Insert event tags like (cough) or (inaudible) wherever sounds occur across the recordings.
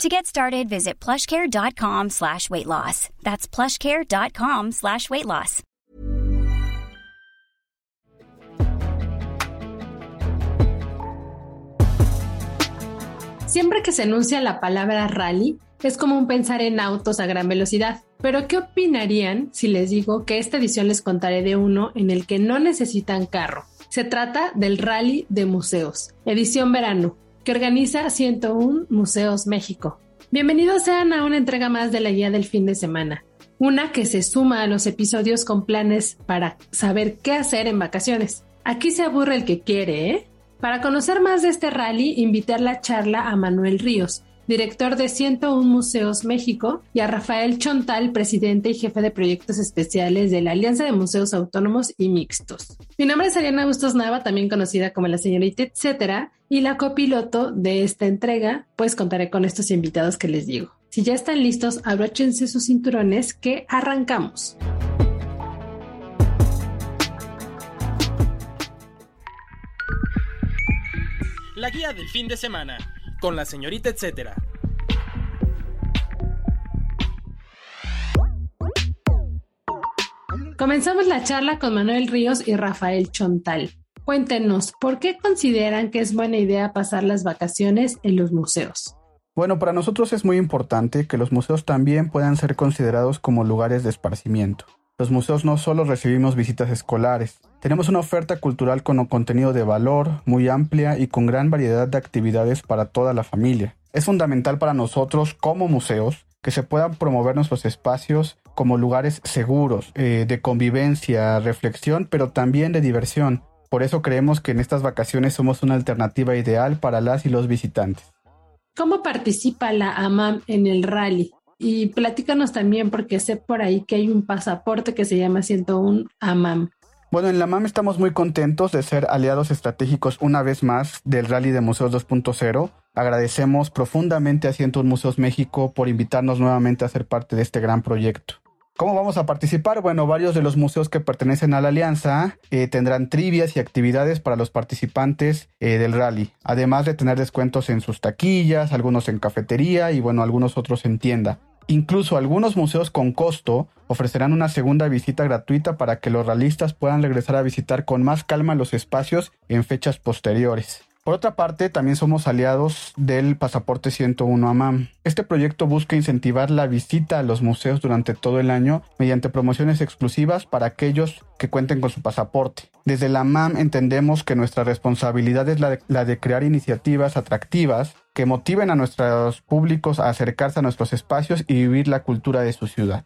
To get started, visit plushcare.com slash weight loss. That's plushcare.com slash weight loss. Siempre que se enuncia la palabra rally, es común pensar en autos a gran velocidad. Pero ¿qué opinarían si les digo que esta edición les contaré de uno en el que no necesitan carro? Se trata del Rally de Museos, edición verano, que organiza 101 Museos México. Bienvenidos sean a una entrega más de la guía del fin de semana, una que se suma a los episodios con planes para saber qué hacer en vacaciones. Aquí se aburre el que quiere, ¿eh? Para conocer más de este rally, invité a la charla a Manuel Ríos, director de 101 Museos México, y a Rafael Chontal, presidente y jefe de proyectos especiales de la Alianza de Museos Autónomos y Mixtos. Mi nombre es Ariana Bustos Nava, también conocida como la señorita etcétera, y la copiloto de esta entrega, pues contaré con estos invitados que les digo. Si ya están listos, abróchense sus cinturones que arrancamos. La guía del fin de semana, con la señorita etcétera. Comenzamos la charla con Manuel Ríos y Rafael Chontal. Cuéntenos, ¿por qué consideran que es buena idea pasar las vacaciones en los museos? Bueno, para nosotros es muy importante que los museos también puedan ser considerados como lugares de esparcimiento. Los museos no solo recibimos visitas escolares, tenemos una oferta cultural con contenido de valor muy amplia y con gran variedad de actividades para toda la familia. Es fundamental para nosotros como museos que se puedan promover nuestros espacios como lugares seguros, eh, de convivencia, reflexión, pero también de diversión. Por eso creemos que en estas vacaciones somos una alternativa ideal para las y los visitantes. ¿Cómo participa la AMAM en el rally? Y platícanos también, porque sé por ahí que hay un pasaporte que se llama 101 AMAM. Bueno, en la MAM estamos muy contentos de ser aliados estratégicos una vez más del Rally de Museos 2.0. Agradecemos profundamente a 101 Museos México por invitarnos nuevamente a ser parte de este gran proyecto. ¿Cómo vamos a participar? Bueno, varios de los museos que pertenecen a la alianza eh, tendrán trivias y actividades para los participantes eh, del rally, además de tener descuentos en sus taquillas, algunos en cafetería y bueno, algunos otros en tienda. Incluso algunos museos con costo ofrecerán una segunda visita gratuita para que los realistas puedan regresar a visitar con más calma los espacios en fechas posteriores. Por otra parte, también somos aliados del Pasaporte 101 AMAM. Este proyecto busca incentivar la visita a los museos durante todo el año mediante promociones exclusivas para aquellos que cuenten con su pasaporte. Desde la AMAM entendemos que nuestra responsabilidad es la de, la de crear iniciativas atractivas que motiven a nuestros públicos a acercarse a nuestros espacios y vivir la cultura de su ciudad.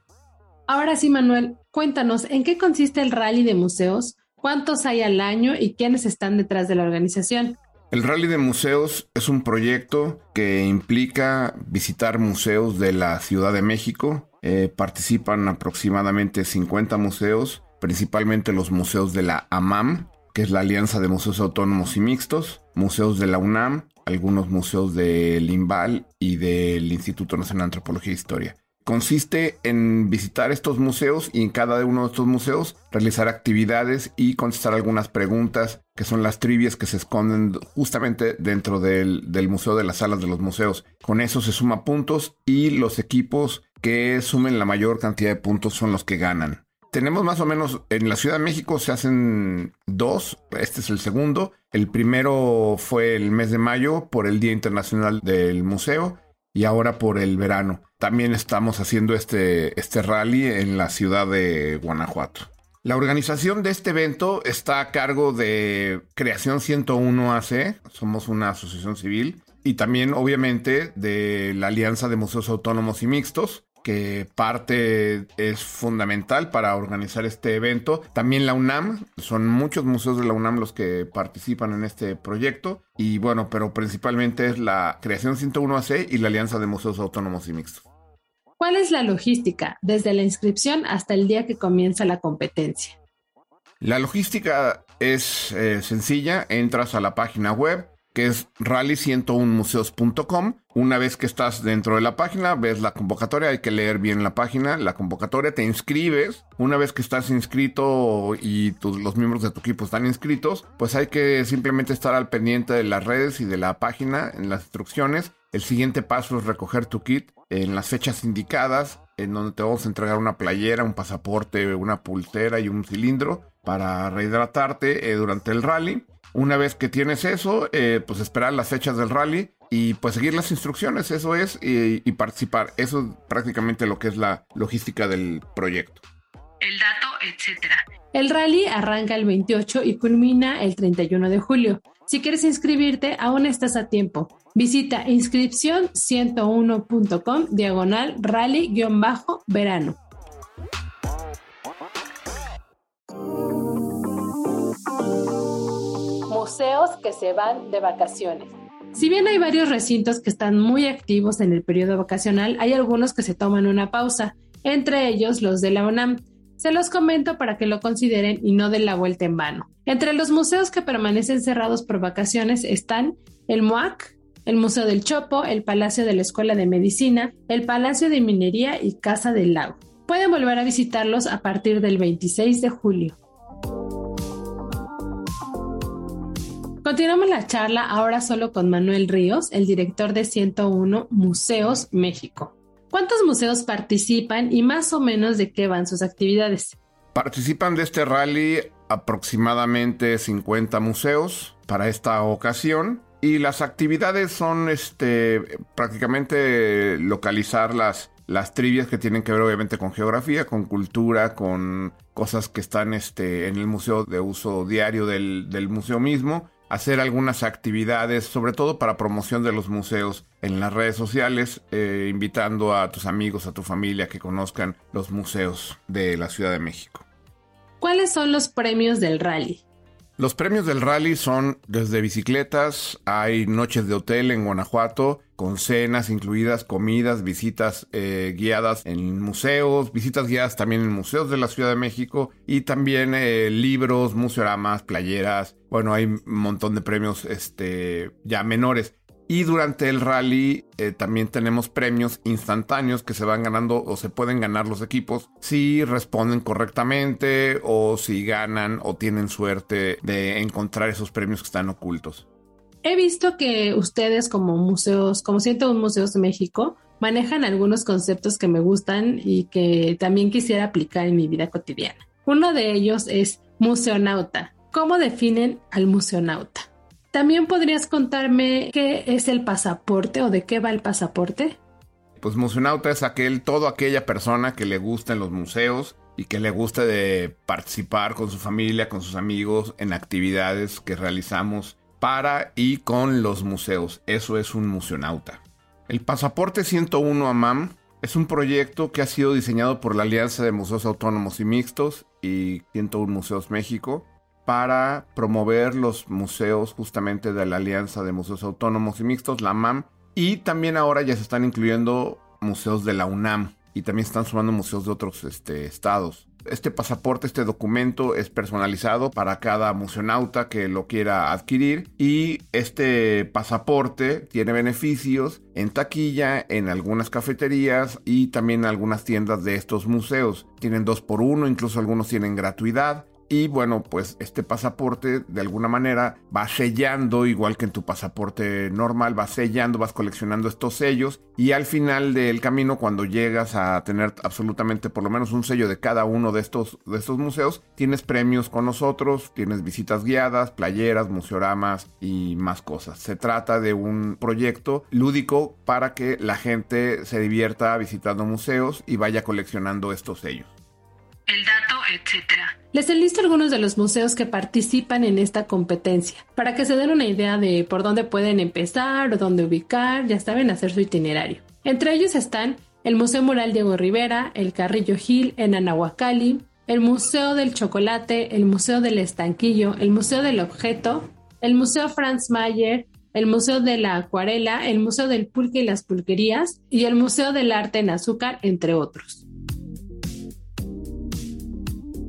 Ahora sí, Manuel, cuéntanos, ¿en qué consiste el rally de museos? ¿Cuántos hay al año y quiénes están detrás de la organización? El Rally de Museos es un proyecto que implica visitar museos de la Ciudad de México. Eh, participan aproximadamente 50 museos, principalmente los museos de la AMAM, que es la Alianza de Museos Autónomos y Mixtos, museos de la UNAM, algunos museos del INVAL y del Instituto Nacional de Antropología e Historia. Consiste en visitar estos museos y en cada uno de estos museos realizar actividades y contestar algunas preguntas que son las trivias que se esconden justamente dentro del, del museo de las salas de los museos. Con eso se suma puntos y los equipos que sumen la mayor cantidad de puntos son los que ganan tenemos más o menos, en la Ciudad de México se hacen dos, este es el segundo. El primero fue el mes de mayo por el Día Internacional del Museo y ahora por el verano. También estamos haciendo este, este rally en la ciudad de Guanajuato. La organización de este evento está a cargo de Creación 101 AC, somos una asociación civil, y también obviamente de la Alianza de Museos Autónomos y Mixtos, que parte es fundamental para organizar este evento. También la UNAM, son muchos museos de la UNAM los que participan en este proyecto. Y bueno, pero principalmente es la Creación 101AC y la Alianza de Museos Autónomos y Mixtos. ¿Cuál es la logística desde la inscripción hasta el día que comienza la competencia? La logística es eh, sencilla, entras a la página web que es rally101museos.com. Una vez que estás dentro de la página, ves la convocatoria, hay que leer bien la página, la convocatoria, te inscribes. Una vez que estás inscrito y los miembros de tu equipo están inscritos, pues hay que simplemente estar al pendiente de las redes y de la página en las instrucciones. El siguiente paso es recoger tu kit en las fechas indicadas, en donde te vamos a entregar una playera, un pasaporte, una pulsera y un cilindro para rehidratarte eh, durante el rally. Una vez que tienes eso, eh, pues esperar las fechas del rally y pues seguir las instrucciones, eso es, y, y, participar. Eso es prácticamente lo que es la logística del proyecto. El dato, etcétera. El rally arranca el 28 y culmina el 31 de julio. Si quieres inscribirte, aún estás a tiempo. Visita inscripción101.com diagonal rally-verano. Museos que se van de vacaciones. Si bien hay varios recintos que están muy activos en el periodo vacacional, hay algunos que se toman una pausa, entre ellos los de la UNAM. Se los comento para que lo consideren y no den la vuelta en vano. Entre los museos que permanecen cerrados por vacaciones están el MOAC, el Museo del Chopo, el Palacio de la Escuela de Medicina, el Palacio de Minería y Casa del Lago. Pueden volver a visitarlos a partir del 26 de julio. Continuamos la charla ahora solo con Manuel Ríos, el director de 101 Museos México. ¿Cuántos museos participan y más o menos de qué van sus actividades? Participan de este rally aproximadamente 50 museos para esta ocasión y las actividades son este, prácticamente localizar las, las trivias que tienen que ver obviamente con geografía, con cultura, con cosas que están este, en el museo de uso diario del, del museo mismo hacer algunas actividades, sobre todo para promoción de los museos en las redes sociales, eh, invitando a tus amigos, a tu familia que conozcan los museos de la Ciudad de México. ¿Cuáles son los premios del rally? Los premios del rally son desde bicicletas, hay noches de hotel en Guanajuato, con cenas incluidas, comidas, visitas eh, guiadas en museos, visitas guiadas también en museos de la Ciudad de México y también eh, libros, museoramas, playeras. Bueno, hay un montón de premios este, ya menores. Y durante el rally eh, también tenemos premios instantáneos que se van ganando o se pueden ganar los equipos si responden correctamente o si ganan o tienen suerte de encontrar esos premios que están ocultos. He visto que ustedes como museos, como un Museos de México, manejan algunos conceptos que me gustan y que también quisiera aplicar en mi vida cotidiana. Uno de ellos es museonauta. ¿Cómo definen al museonauta? También podrías contarme qué es el pasaporte o de qué va el pasaporte. Pues museonauta es aquel, toda aquella persona que le gusta en los museos y que le gusta de participar con su familia, con sus amigos en actividades que realizamos para y con los museos. Eso es un museonauta. El pasaporte 101 AMAM es un proyecto que ha sido diseñado por la Alianza de Museos Autónomos y Mixtos y 101 Museos México para promover los museos justamente de la Alianza de Museos Autónomos y Mixtos, la MAM, y también ahora ya se están incluyendo museos de la UNAM y también están sumando museos de otros este, estados. Este pasaporte, este documento es personalizado para cada museonauta que lo quiera adquirir y este pasaporte tiene beneficios en taquilla, en algunas cafeterías y también en algunas tiendas de estos museos. Tienen dos por uno, incluso algunos tienen gratuidad y bueno, pues este pasaporte de alguna manera va sellando, igual que en tu pasaporte normal, va sellando, vas coleccionando estos sellos y al final del camino, cuando llegas a tener absolutamente por lo menos un sello de cada uno de estos, de estos museos, tienes premios con nosotros, tienes visitas guiadas, playeras, museoramas y más cosas. Se trata de un proyecto lúdico para que la gente se divierta visitando museos y vaya coleccionando estos sellos. El dato, etcétera. Les enlisto algunos de los museos que participan en esta competencia, para que se den una idea de por dónde pueden empezar o dónde ubicar, ya saben hacer su itinerario. Entre ellos están el Museo Mural Diego Rivera, el Carrillo Gil en Anahuacalli, el Museo del Chocolate, el Museo del Estanquillo, el Museo del Objeto, el Museo Franz Mayer, el Museo de la Acuarela, el Museo del Pulque y las Pulquerías y el Museo del Arte en Azúcar, entre otros.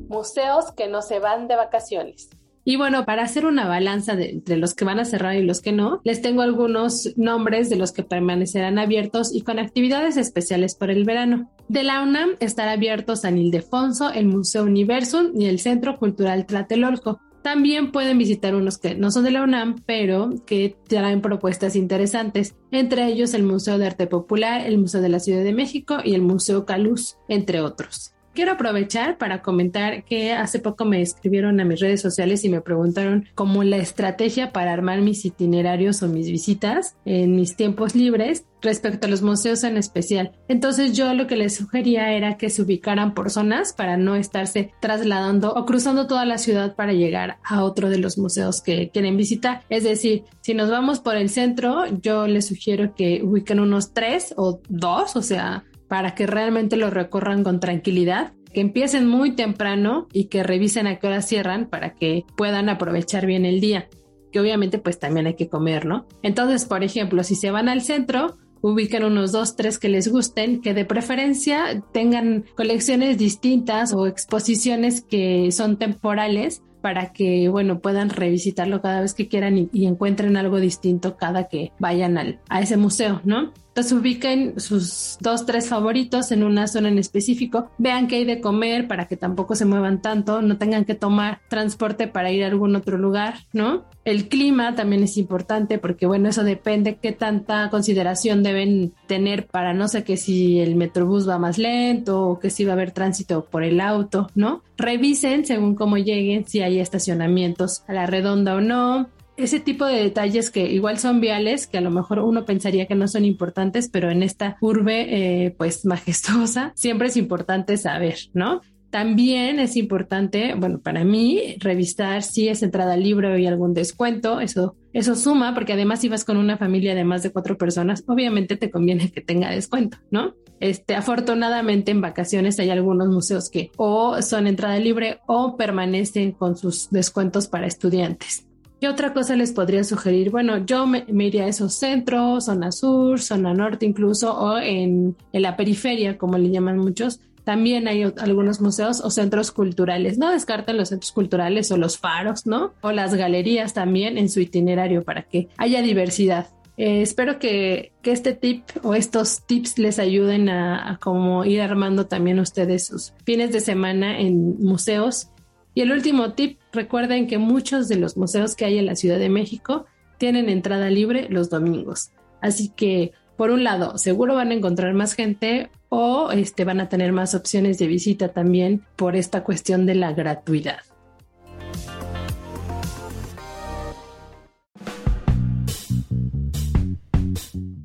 Museos que no se van de vacaciones. Y bueno, para hacer una balanza de, entre los que van a cerrar y los que no, les tengo algunos nombres de los que permanecerán abiertos y con actividades especiales por el verano. De la UNAM estará abierto San Ildefonso, el Museo Universum y el Centro Cultural Tlatelolco. También pueden visitar unos que no son de la UNAM, pero que traen propuestas interesantes, entre ellos el Museo de Arte Popular, el Museo de la Ciudad de México y el Museo Caluz, entre otros. Quiero aprovechar para comentar que hace poco me escribieron a mis redes sociales y me preguntaron cómo la estrategia para armar mis itinerarios o mis visitas en mis tiempos libres respecto a los museos en especial. Entonces yo lo que les sugería era que se ubicaran por zonas para no estarse trasladando o cruzando toda la ciudad para llegar a otro de los museos que quieren visitar. Es decir, si nos vamos por el centro, yo les sugiero que ubiquen unos tres o dos, o sea, para que realmente lo recorran con tranquilidad, que empiecen muy temprano y que revisen a qué hora cierran para que puedan aprovechar bien el día, que obviamente pues también hay que comer, ¿no? Entonces, por ejemplo, si se van al centro, ubiquen unos dos, tres que les gusten, que de preferencia tengan colecciones distintas o exposiciones que son temporales para que, bueno, puedan revisitarlo cada vez que quieran y, encuentren algo distinto cada que vayan al, a ese museo, ¿no? Entonces ubiquen sus dos, tres favoritos en una zona en específico, vean qué hay de comer para que tampoco se muevan tanto, no tengan que tomar transporte para ir a algún otro lugar, ¿no? El clima también es importante porque, bueno, eso depende qué tanta consideración deben tener para no sé que si el metrobús va más lento o que si va a haber tránsito por el auto, ¿no? Revisen según cómo lleguen si hay estacionamientos a la redonda o no, ese tipo de detalles que igual son viales, que a lo mejor uno pensaría que no son importantes, pero en esta urbe eh, pues (laughs) majestuosa siempre es importante saber, ¿no? También es importante, bueno, para mí, revisar si es entrada libre o hay algún descuento. Eso, eso suma, porque además si vas con una familia de más de cuatro personas, obviamente te conviene que tenga descuento, ¿no? Este, afortunadamente en vacaciones hay algunos museos que o son entrada libre o permanecen con sus descuentos para estudiantes. ¿Qué otra cosa les podría sugerir? Bueno, yo me, iría a esos centros, zona sur, zona norte incluso, o en, la periferia, como le llaman muchos. También hay algunos museos o centros culturales. No descarten los centros culturales o los faros, ¿no? O las galerías también en su itinerario para que haya diversidad. Eh, espero que, este tip o estos tips les ayuden a, a como ir armando también ustedes sus fines de semana en museos y el último tip, recuerden que muchos de los museos que hay en la Ciudad de México tienen entrada libre los domingos. Así que, por un lado, seguro van a encontrar más gente o este, van a tener más opciones de visita también por esta cuestión de la gratuidad.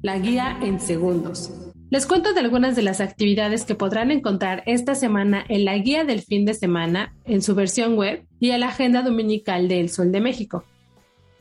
La guía en segundos. Les cuento de algunas de las actividades que podrán encontrar esta semana en la guía del fin de semana en su versión web y en la agenda dominical de El Sol de México.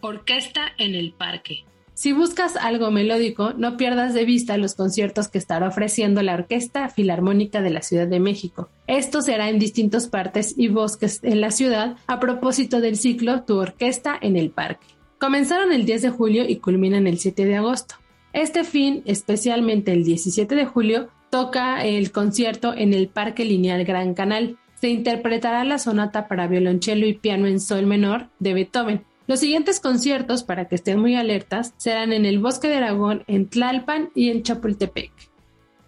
Orquesta en el Parque. Si buscas algo melódico, no pierdas de vista los conciertos que estará ofreciendo la Orquesta Filarmónica de la Ciudad de México. Esto será en distintos partes y bosques en la ciudad a propósito del ciclo Tu Orquesta en el Parque. Comenzaron el 10 de julio y culminan el 7 de agosto. Este fin, especialmente el 17 de julio, toca el concierto en el Parque Lineal Gran Canal. Se interpretará la sonata para violonchelo y piano en sol menor de Beethoven. Los siguientes conciertos, para que estén muy alertas, serán en el Bosque de Aragón, en Tlalpan y en Chapultepec.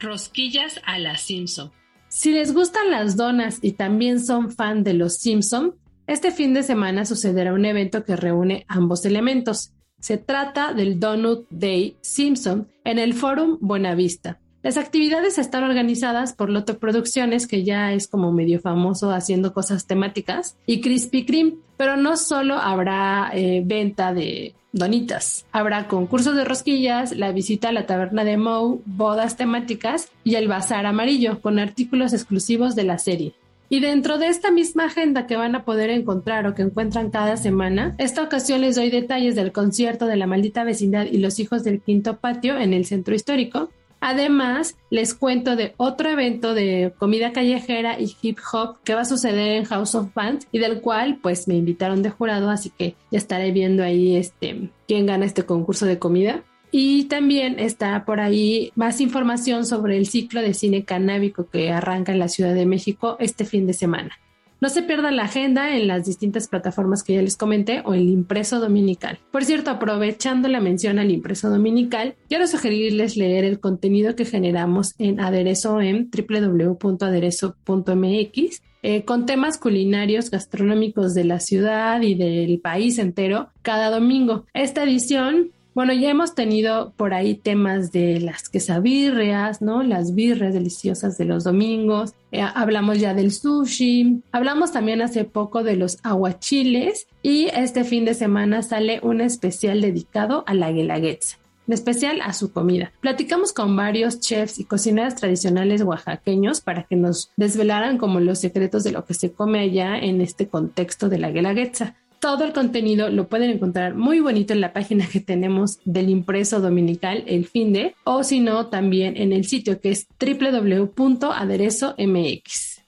Rosquillas a la Simpson. Si les gustan las donas y también son fan de los Simpson, este fin de semana sucederá un evento que reúne ambos elementos. Se trata del Donut Day Simpson en el Forum Buenavista. Las actividades están organizadas por Loto Producciones, que ya es como medio famoso haciendo cosas temáticas, y Krispy Kreme, pero no solo habrá eh, venta de donitas, habrá concursos de rosquillas, la visita a la taberna de Moe, bodas temáticas y el bazar amarillo con artículos exclusivos de la serie. Y dentro de esta misma agenda que van a poder encontrar o que encuentran cada semana, esta ocasión les doy detalles del concierto de la maldita vecindad y los hijos del quinto patio en el centro histórico, Además, les cuento de otro evento de comida callejera y hip hop que va a suceder en House of Bands y del cual pues me invitaron de jurado, así que ya estaré viendo ahí este quién gana este concurso de comida. Y también está por ahí más información sobre el ciclo de cine canábico que arranca en la Ciudad de México este fin de semana. No se pierda la agenda en las distintas plataformas que ya les comenté o el impreso dominical. Por cierto, aprovechando la mención al impreso dominical, quiero sugerirles leer el contenido que generamos en Aderezo en www.aderezo.mx eh, con temas culinarios gastronómicos de la ciudad y del país entero cada domingo. Esta edición bueno, ya hemos tenido por ahí temas de las quesabirrias, ¿no? Las birrias deliciosas de los domingos. Eh, hablamos ya del sushi. Hablamos también hace poco de los aguachiles. Y este fin de semana sale un especial dedicado a la guelaguetza en especial a su comida. Platicamos con varios chefs y cocineras tradicionales oaxaqueños para que nos desvelaran como los secretos de lo que se come allá en este contexto de la guelaguetza. Todo el contenido lo pueden encontrar muy bonito en la página que tenemos del impreso dominical El Finde o si no también en el sitio que es www.aderezomx.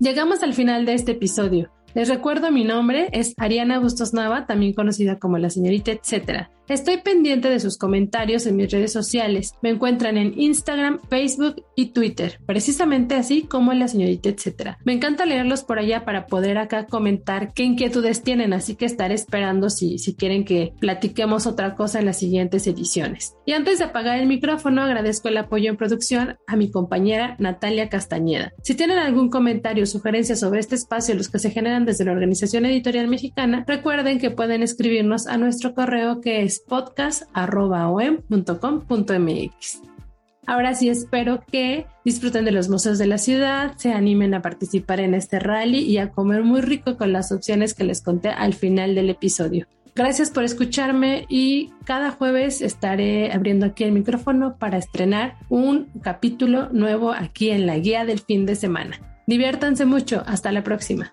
Llegamos al final de este episodio. Les recuerdo mi nombre es Ariana Bustos Nava, también conocida como la señorita etcétera. Estoy pendiente de sus comentarios en mis redes sociales. Me encuentran en Instagram, Facebook y Twitter, precisamente así como la señorita etcétera. Me encanta leerlos por allá para poder acá comentar qué inquietudes tienen, así que estaré esperando si, si quieren que platiquemos otra cosa en las siguientes ediciones. Y antes de apagar el micrófono, agradezco el apoyo en producción a mi compañera Natalia Castañeda. Si tienen algún comentario o sugerencia sobre este espacio, los que se generan desde la Organización Editorial Mexicana, recuerden que pueden escribirnos a nuestro correo que es podcast.com.mx. Ahora sí espero que disfruten de los museos de la ciudad, se animen a participar en este rally y a comer muy rico con las opciones que les conté al final del episodio. Gracias por escucharme y cada jueves estaré abriendo aquí el micrófono para estrenar un capítulo nuevo aquí en la guía del fin de semana. Diviértanse mucho, hasta la próxima.